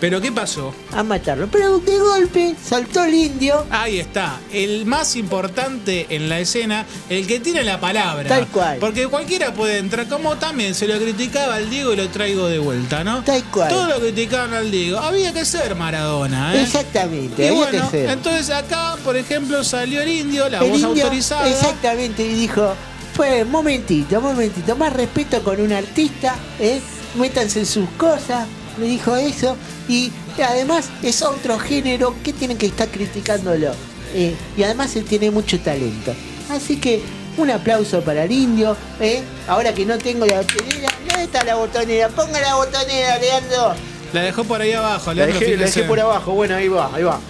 Pero ¿qué pasó? A matarlo. Pero de golpe saltó el indio. Ahí está, el más importante en la escena, el que tiene la palabra. Tal cual. Porque cualquiera puede entrar, como también se lo criticaba al Diego y lo traigo de vuelta, ¿no? Tal cual. Todo lo criticaban al Diego. Había que ser Maradona, ¿eh? Exactamente. Y había bueno, que ser. entonces acá, por ejemplo, salió el indio, la El voz indio, autorizada. Exactamente, y dijo, pues, momentito, momentito, más respeto con un artista, ¿eh? métanse en sus cosas, me dijo eso, y además es otro género que tienen que estar criticándolo. eh, y además él tiene mucho talento. Así que un aplauso para el indio, ¿eh? ahora que no tengo la botonera, ¿dónde está la botonera? Ponga la botonera, Leandro. La dejó por ahí abajo, La Leandro, dejé, la dejé por abajo, bueno, ahí va, ahí va.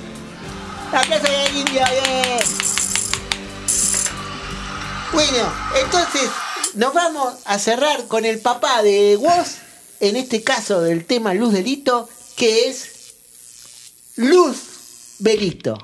Aplauso al indio, bien. Bueno, entonces nos vamos a cerrar con el papá de Woz, en este caso del tema Luz Delito, que es Luz Belito.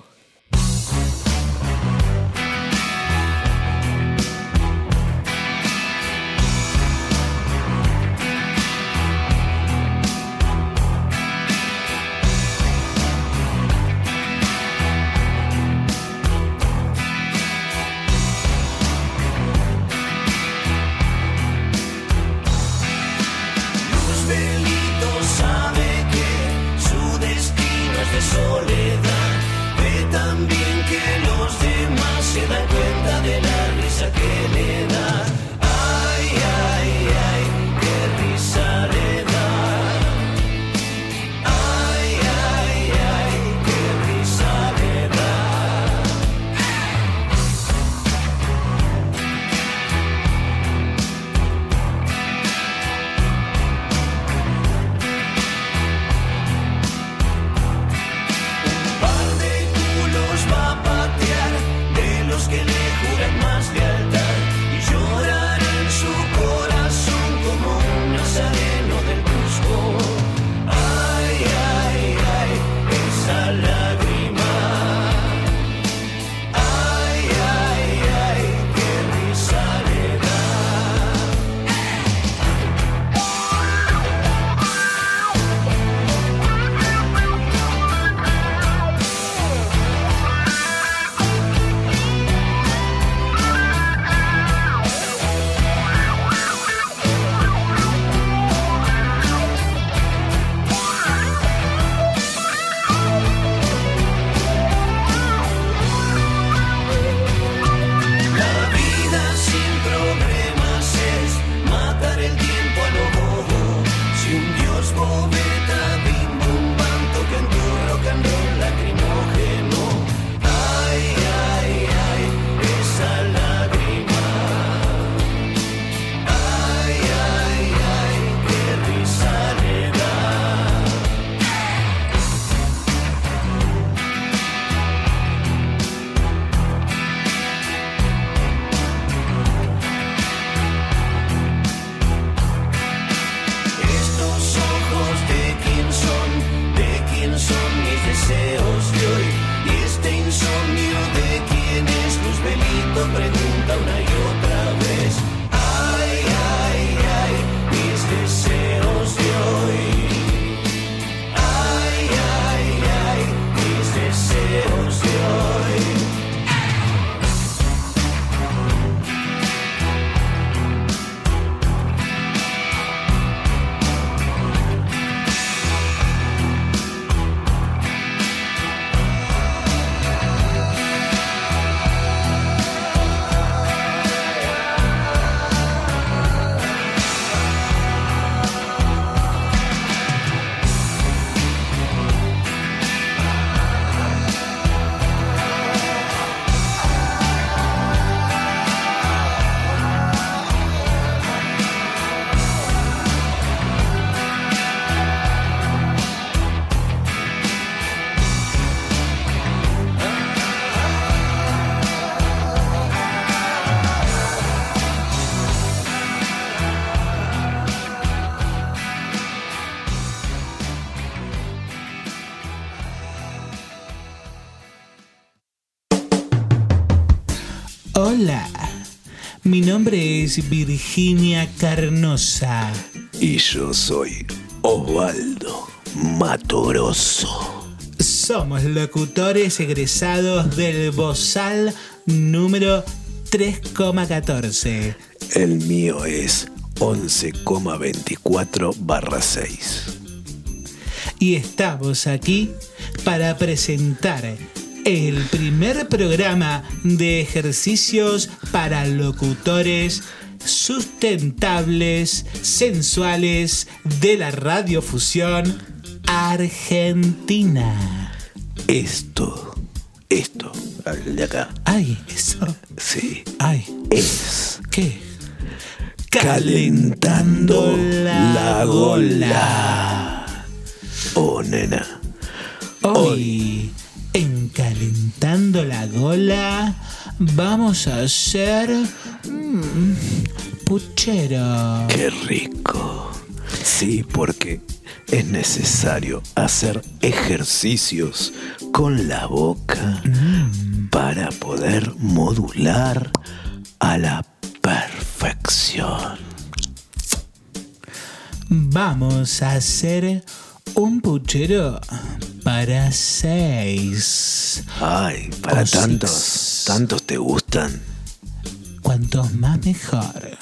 Hola, mi nombre es Virginia Carnosa. Y yo soy Osvaldo Matoroso. Somos locutores egresados del Bozal número 3,14. El mío es 11,24 barra 6. Y estamos aquí para presentar el primer programa de ejercicios para locutores sustentables, sensuales de la radiofusión argentina. Esto, esto, el de acá, Ay, eso. sí, Ay, es ¿qué? calentando la gola. Oh, nena. Hoy, en Calentando la Gola, vamos a hacer. mm, puchero. Qué rico. Sí, porque es necesario hacer ejercicios con la boca para poder modular a la perfección. Vamos a hacer un puchero para seis. Ay, para O tantos, six. tantos te gustan. Cuantos más mejor.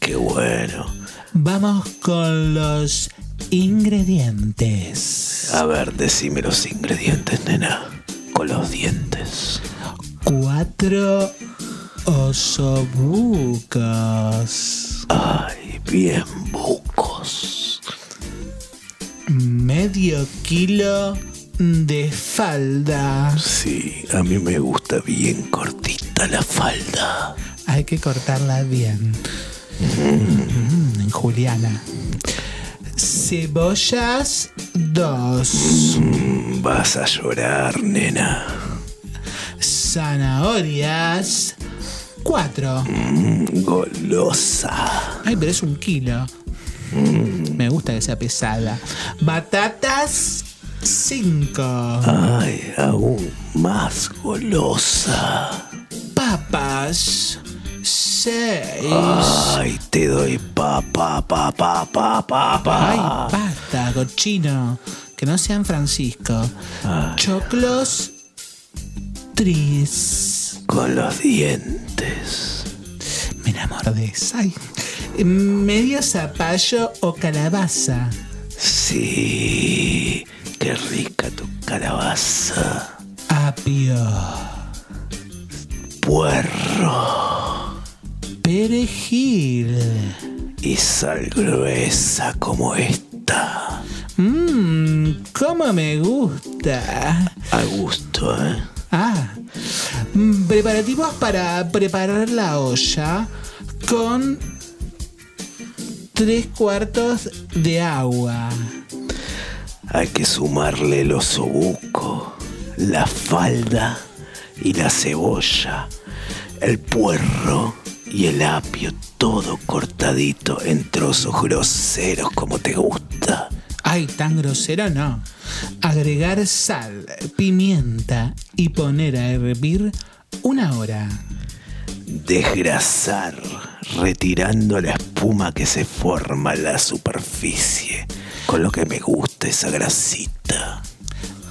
Qué bueno. Vamos con los ingredientes. A ver, decime los ingredientes, nena. Con los dientes. Cuatro osobucos. Ay, bien bucos. Medio kilo de falda. Sí, a mí me gusta bien cortita la falda. Hay que cortarla bien. Mm, Juliana. Cebollas, dos. Mm, Vas a llorar, nena. Zanahorias, cuatro. Mm, Golosa. Ay, pero es un kilo. Me gusta que sea pesada. Batatas, cinco. Ay, aún más golosa. Papas, seis. Ay, te doy pa, pa, pa, pa, pa, pa, Ay, pa. basta, cochino. Que no sean Francisco. Choclos, tris. Con los dientes. Me enamoro de esa. Medio zapallo o calabaza. Sí, qué rica tu calabaza. Apio. Puerro. Perejil. Y sal gruesa como esta. Mmm, cómo me gusta. A gusto, ¿eh? Ah, mm, preparativos para preparar la olla con tres cuartos de agua. Hay que sumarle el osobuco, la falda y la cebolla, el puerro y el apio, todo cortadito en trozos groseros como te gusta. Ay, tan grosero no. Agregar sal, pimienta y poner a hervir una hora. Desgrasar, retirando la espuma que se forma en la superficie, con lo que me gusta esa grasita.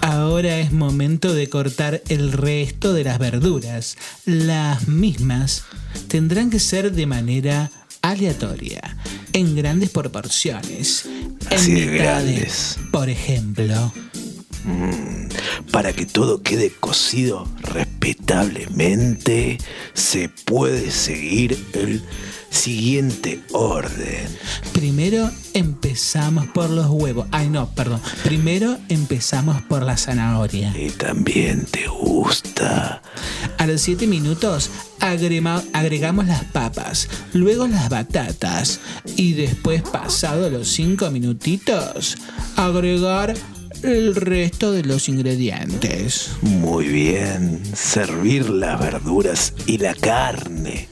Ahora es momento de cortar el resto de las verduras. Las mismas tendrán que ser de manera aleatoria, en grandes proporciones. Así en de mitades, grandes. Por ejemplo. Para que todo quede cocido respetablemente, se puede seguir el siguiente orden. Primero empezamos por los huevos. Ay, no, perdón. Primero empezamos por la zanahoria. Y también te gusta. A los 7 minutos agrema- agregamos las papas, luego las batatas y después, pasado los 5 minutitos, agregar el resto de los ingredientes. Muy bien, servir las verduras y la carne,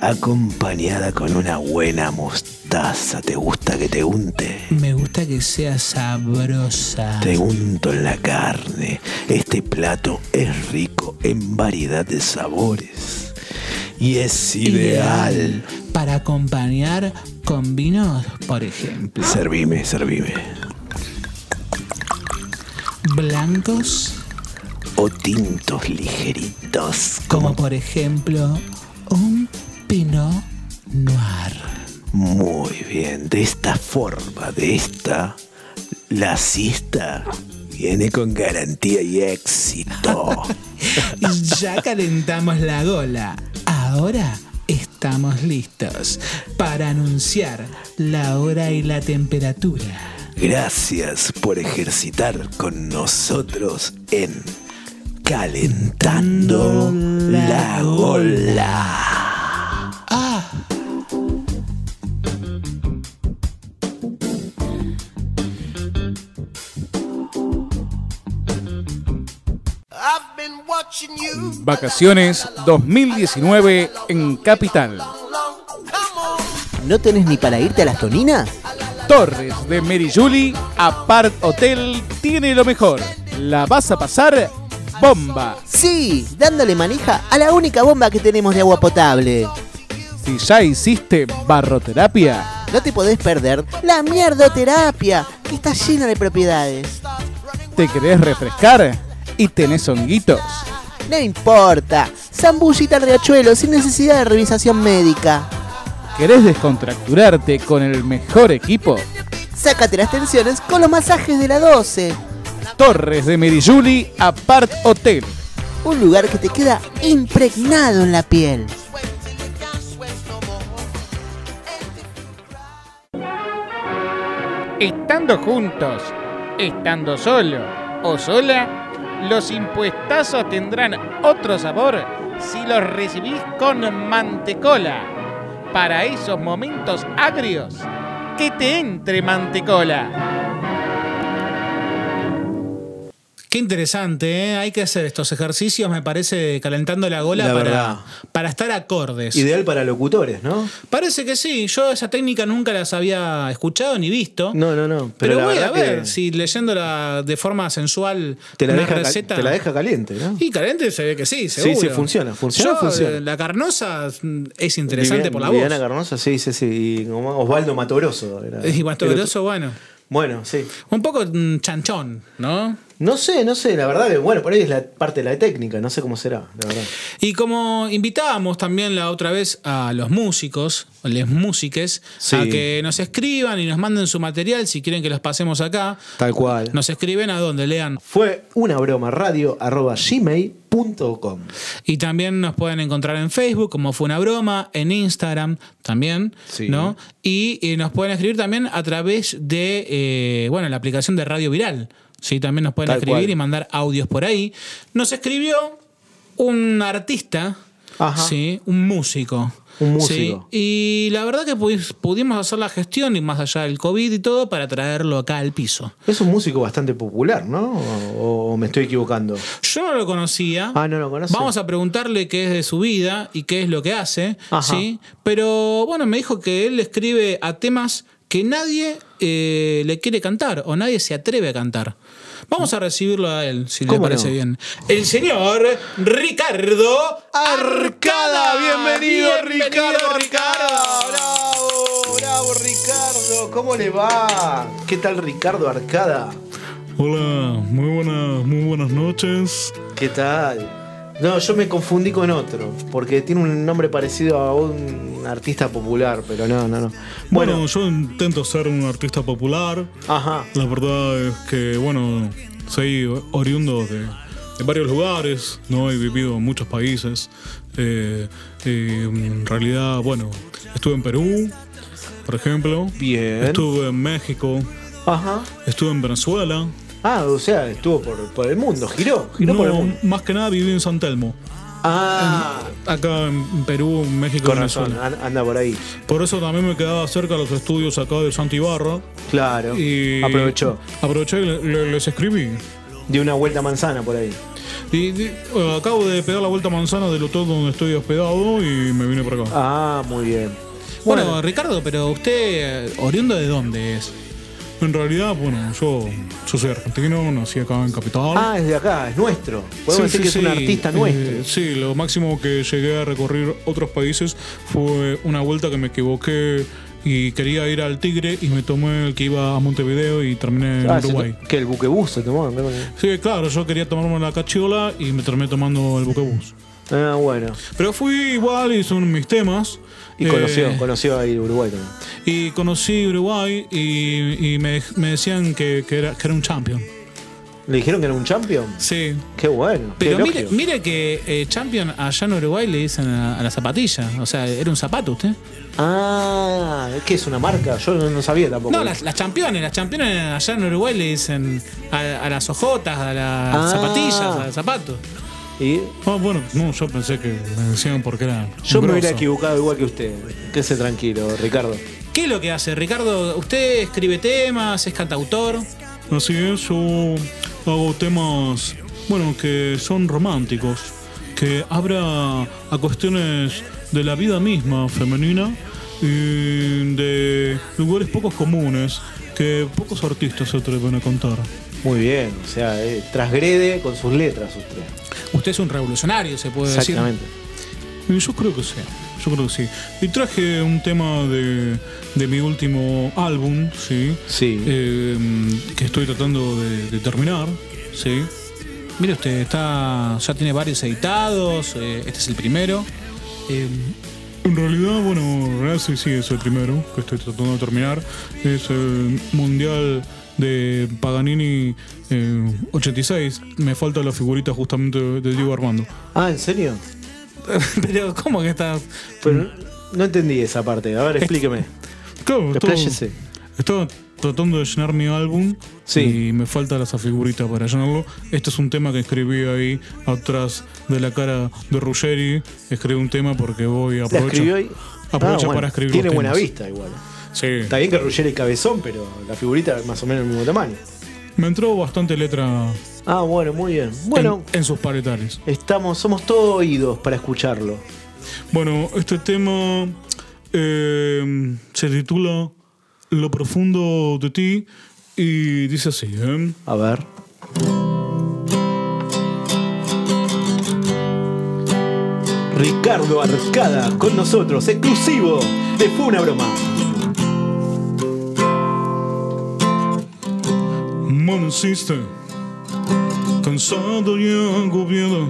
acompañada con una buena mostaza. ¿Te gusta que te unte? Me gusta que sea sabrosa. Te unto en la carne. Este plato es rico en variedad de sabores. y es ideal. Para acompañar con vinos, por ejemplo, Servime, servime. Blancos, O tintos ligeritos. como por ejemplo un Pinot Noir. Muy bien, de esta forma, de esta, la siesta viene con garantía y éxito. Ya calentamos la gola. Ahora estamos listos para anunciar la hora y la temperatura. Gracias por ejercitar con nosotros en Calentando la Gola. Ah, Vacaciones 2019 en Capital. ¿No tenés ni para irte a las toninas? Torres de Mary Julie Apart Hotel tiene lo mejor. La vas a pasar bomba. Sí, dándole manija a la única bomba que tenemos de agua potable. Si ya hiciste barroterapia, No te podés perder la mierdoterapia, que está llena de propiedades. te querés refrescar y tenés honguitos. No importa, zambullita al riachuelo sin necesidad de revisación médica. ¿Querés descontracturarte con el mejor equipo? Sácate las tensiones con los masajes de la 12. Torres de Mary Julie Apart Hotel. Un lugar que te queda impregnado en la piel. Estando juntos, estando solo o sola, los impuestazos tendrán otro sabor si los recibís con mantecola. Para esos momentos agrios, que te entre mantecola. Qué interesante, ¿eh? Hay que hacer estos ejercicios, me parece, calentando la gola La para, estar acordes. Ideal para locutores, ¿no? Parece que sí, yo esa técnica nunca las había escuchado ni visto. No, no, no. Pero, voy a ver si leyéndola de forma sensual te la, una deja, cal- receta. te la deja caliente, ¿no? Y caliente se ve que sí, Sí, seguro. sí, funciona, funciona, Yo, funciona. eh, La carnosa es interesante Viviana- por la Viviana voz. Carnosa, sí, sí, sí. Y Osvaldo Matoroso. Era, Y Grosso, bueno. Bueno, sí. Un poco mm, chanchón, ¿no? No sé, no sé, la verdad que, bueno, por ahí es la parte de la técnica, no sé cómo será, la verdad. Y como invitábamos también la otra vez a los músicos, les músiques, Sí. a que nos escriban y nos manden su material si quieren que los pasemos acá. Tal cual. Nos escriben a donde lean. Fue una broma radio arroba gmail.com. Y también nos pueden encontrar en Facebook como fue una broma, en Instagram también, Sí. ¿no? Y, eh, nos pueden escribir también a través de, eh, bueno, la aplicación de Radio Viral. Sí, también nos pueden Tal escribir cual. y mandar audios por ahí. Nos escribió un artista, Ajá. sí, un músico. Un músico. Sí, y la verdad que pudi- pudimos hacer la gestión, y más allá del COVID y todo, para traerlo acá al piso. Es un músico bastante popular, ¿no? O, o me estoy equivocando. Yo no lo conocía. Ah, no lo conoce. Vamos a preguntarle qué es de su vida y qué es lo que hace, Ajá. ¿sí? Pero bueno, me dijo que él escribe a temas que nadie eh, le quiere cantar o nadie se atreve a cantar. Vamos a recibirlo a él, si le ¿Cómo parece no? bien. El señor Ricardo Arcada, bienvenido, Bienvenido, Ricardo, Ricardo. Arcada. Bravo, bravo Ricardo, ¿cómo le va? ¿Qué tal Ricardo Arcada? Hola, muy buenas, muy buenas noches. ¿Qué tal? No, yo me confundí con otro, porque tiene un nombre parecido a un artista popular, pero no, no, no. Bueno, Bueno, yo intento ser un artista popular. ajá, La verdad es que, bueno, soy oriundo de, de varios lugares, ¿no? He vivido en muchos países. Eh, eh, en realidad, bueno, estuve en Perú, por ejemplo. bien. Estuve en México. Ajá. Estuve en Venezuela. Ah, o sea, estuvo por, por el mundo, giró, giró por el No, mundo. más que nada viví en San Telmo. Ah, Acá en Perú, en México, con Venezuela. razón, an- anda por ahí. Por eso también me quedaba cerca de los estudios acá de Santibarra. Claro, Y aprovechó. Aproveché y le- le- les escribí. Dio una vuelta manzana por ahí. Y, eh, acabo de pegar la vuelta manzana del hotel donde estoy hospedado y me vine por acá. Ah, muy bien. Bueno, Ricardo, pero usted, eh, oriundo de dónde es? En realidad, bueno, yo, yo soy argentino, nací acá en Capital. Ah, es de acá, es nuestro. Podemos Sí, decir que sí, es un artista Eh, nuestro. sí, lo máximo que llegué a recorrer otros países fue una vuelta que me equivoqué y quería ir al Tigre y me tomé el que iba a Montevideo y terminé en Ah, Uruguay. que el buquebús se tomó. ¿no? Sí, claro, yo quería tomarme la cachiola y me terminé tomando el buquebús. Ah, bueno. Pero fui igual y son mis temas. Y Eh, conoció, conoció ahí Uruguay también. Y conocí Uruguay y, y me, me decían que, que era, que era un champion. ¿Le dijeron que era un champion? Sí. Qué bueno. qué Pero mire, mire que eh, Champion allá en Uruguay le dicen a, a la zapatilla. O sea, era un zapato usted. Ah, ¿qué es una marca? Yo no, no sabía tampoco. No, las, las championes, las championes allá en Uruguay le dicen a, a las ojotas, a las Ah. zapatillas, al zapato. Y Ah, bueno, no, yo pensé que me decían porque era. yo me hubiera equivocado igual que usted. Quédese tranquilo, Ricardo. ¿Qué es lo que hace, Ricardo? ¿Usted escribe temas, es cantautor? Así es, yo hago temas, bueno, que son románticos, que abra a cuestiones de la vida misma femenina y de lugares pocos comunes que pocos artistas se atreven a contar. Muy bien, o sea, eh, transgrede con sus letras usted. Usted es un revolucionario, se puede Exactamente. Y yo creo que sí, yo creo que sí. Y traje un tema de, de mi último álbum, ¿sí? Sí. Eh, que estoy tratando de, de terminar, ¿sí? decir. Mire usted, está, ya tiene varios editados, eh, este es el primero. Eh, En realidad, bueno, en realidad sí, sí, es el primero que estoy tratando de terminar. Es el Mundial de Paganini eh, 86. Me falta la figurita justamente de Diego Armando. Ah, ¿en serio? pero, ¿cómo que está? Pero no entendí esa parte. A ver, explíqueme. Claro, Expláyese. estaba tratando de llenar mi álbum y me falta esa figurita para llenarlo. Este es un tema que escribí ahí atrás de la cara de Ruggeri. Escribí un tema porque voy a ¿La aprovechar. Aprovecha Ah, bueno, para escribir Tiene buena temas. vista igual. Sí. Está bien que Ruggeri es cabezón, pero la figurita es más o menos del mismo tamaño. Me entró bastante letra Ah, bueno, muy bien. Bueno, en, en sus paletales. estamos, somos todos oídos para escucharlo. Bueno, este tema eh, se titula Lo profundo de ti y dice así, ¿eh? A ver. Ricardo Arcada con nosotros, exclusivo de Fue una broma. Me insiste, cansado y agobiado.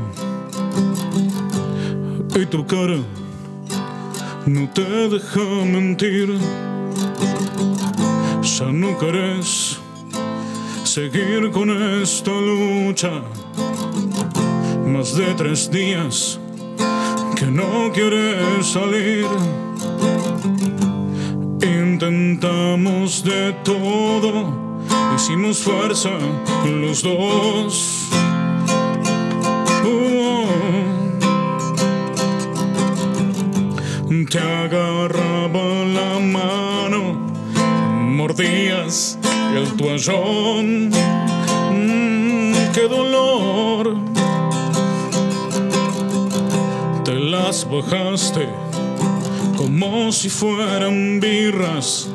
Y tu cara no te deja mentir. Ya no querés seguir con esta lucha. Más de tres días que no quieres salir. Intentamos de todo, hicimos fuerza los dos. Oh. Te agarraba la mano, mordías el toallón. Mm, ¡Qué dolor! Te las bajaste como si fueran birras,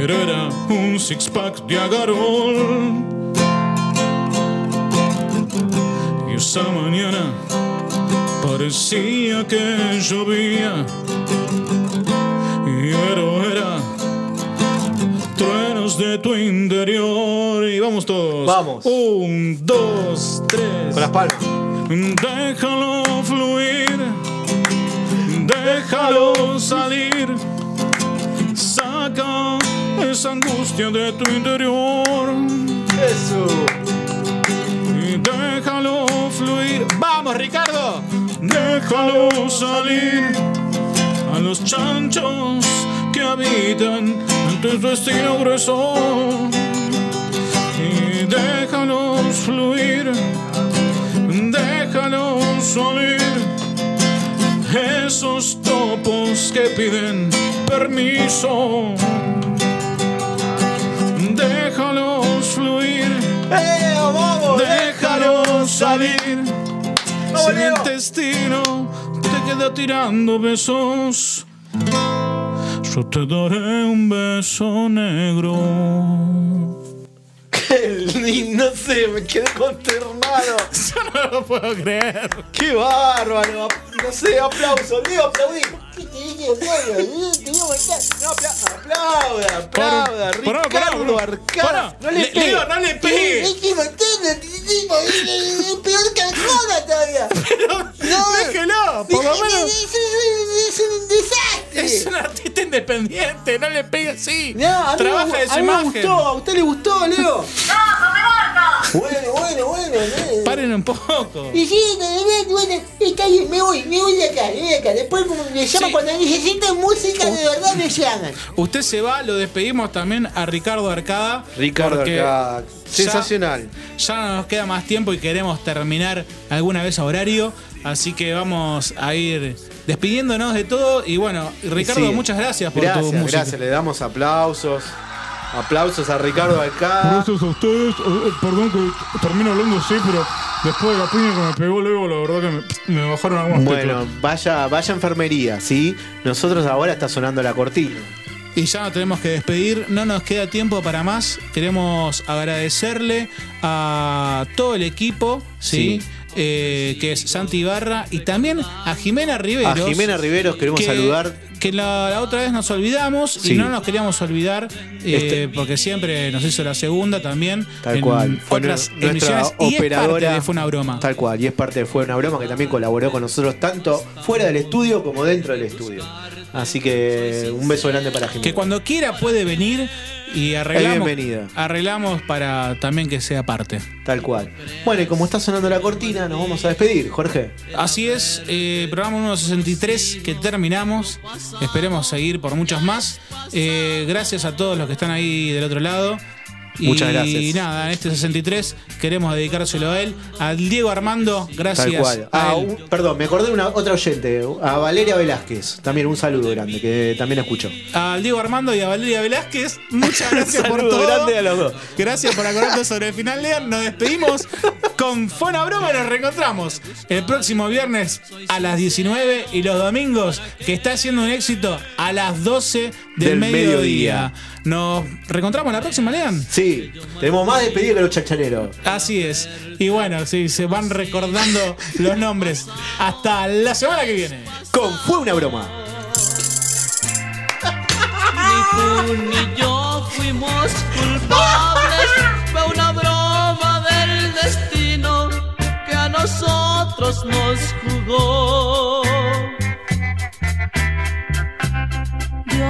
pero era un six-pack de agarol. Y esa mañana parecía que llovía, y pero era truenos de tu interior. Y vamos todos. Vamos. Un, dos, tres. Con las palmas. Déjalo fluir, déjalo salir. Saca esa angustia de tu interior. Eso. Y déjalo fluir. ¡Vamos, Ricardo! Déjalo salir a los chanchos que habitan en tu destino grueso. Y déjalos fluir déjalos salir. Esos topos que piden permiso. Fluir. Déjalos salir. Si el destino te queda tirando besos. yo te daré un beso negro. Y no sé, me quedé consternado. Yo no lo puedo creer. ¡Qué bárbaro! No sé, aplauso, Leo, aplaudí. No, apla- aplauda, aplauda, Ricardo. Arcada. No le. Leo, no le pegues. Es Montana, peor que Arjona todavía. No, Déjelo, por lo es- menos. Es, un desastre. Es un artista independiente, no le pegue así. Trabaja de su a mí me imagen. gustó, a usted le gustó, Leo. Bueno, bueno, bueno. Paren un poco. Y sí, bueno, está bien, me voy, me voy de acá, me voy de acá. Después como me llaman Sí. Cuando necesitan música, de verdad me llaman. Usted se va, lo despedimos también a Ricardo Arcada. Ricardo Arcada, ya- sensacional. Ya no nos queda más tiempo y queremos terminar alguna vez a horario. Así que vamos a ir despidiéndonos de todo. Y bueno, Ricardo, Sí. muchas gracias por gracias, tu música. Gracias, le damos aplausos. Aplausos a Ricardo Arcada. Gracias a ustedes. Eh, eh, Perdón que termino hablando así, pero después de la piña que me pegó Leo, la verdad que me, me bajaron algunas Bueno, teclas. vaya, vaya enfermería, ¿sí? Nosotros ahora está sonando la cortina. Y ya nos tenemos que despedir, no nos queda tiempo para más. Queremos agradecerle a todo el equipo, ¿sí? Sí. Eh, que es Santi Ibarra y también a Jimena Riveros. A Jimena Riveros queremos que- saludar. Que la, la otra vez nos olvidamos Sí. y no nos queríamos olvidar eh, Este- porque siempre nos hizo la segunda también. Tal en cual. Fue otras nu- nuestra emisiones y es operadora. parte de Fue una broma. Tal cual. Y es parte de Fue una broma que también colaboró con nosotros tanto fuera del estudio como dentro del estudio. Así que un beso grande para Jimena. Que cuando quiera puede venir y arreglamos, bienvenida. arreglamos para también que sea parte. Tal cual. Bueno, y como está sonando la cortina, nos vamos a despedir, Jorge. Así es, eh, programa 163 que terminamos. Esperemos seguir por muchos más. Eh, gracias a todos los que están ahí del otro lado. Y Muchas gracias. nada, en este 63 queremos dedicárselo a él, al Diego Armando, gracias. Tal cual. a Ah, un- perdón, me acordé de una otra oyente, a Valeria Velázquez. También un saludo grande, que también escuchó. Al Diego Armando y a Valeria Velázquez, muchas gracias por todo. grande a los dos. Gracias por acordarte sobre el final, Lean. Nos despedimos con Fona Broma y nos reencontramos el próximo viernes a las 19 y los domingos, que está haciendo un éxito, a las 12 del, Del mediodía. mediodía. Nos reencontramos la próxima, Lean. Sí, tenemos más despedidos que los chachaneros. Así es. Y bueno, sí, se van recordando los nombres. Hasta la semana que viene. Con Fue una broma. Ni tú ni yo fuimos culpables. Fue una broma del destino que a nosotros nos jugó.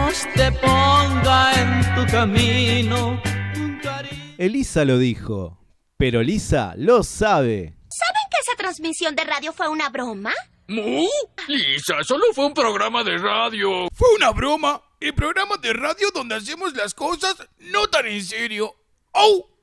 Dios te ponga en tu camino. Elisa lo dijo, pero Lisa lo sabe. ¿Saben que esa transmisión de radio fue una broma? ¿Mu? Lisa, solo fue un programa de radio. Fue una broma. El programa de radio donde hacemos las cosas no tan en serio. ¡Oh!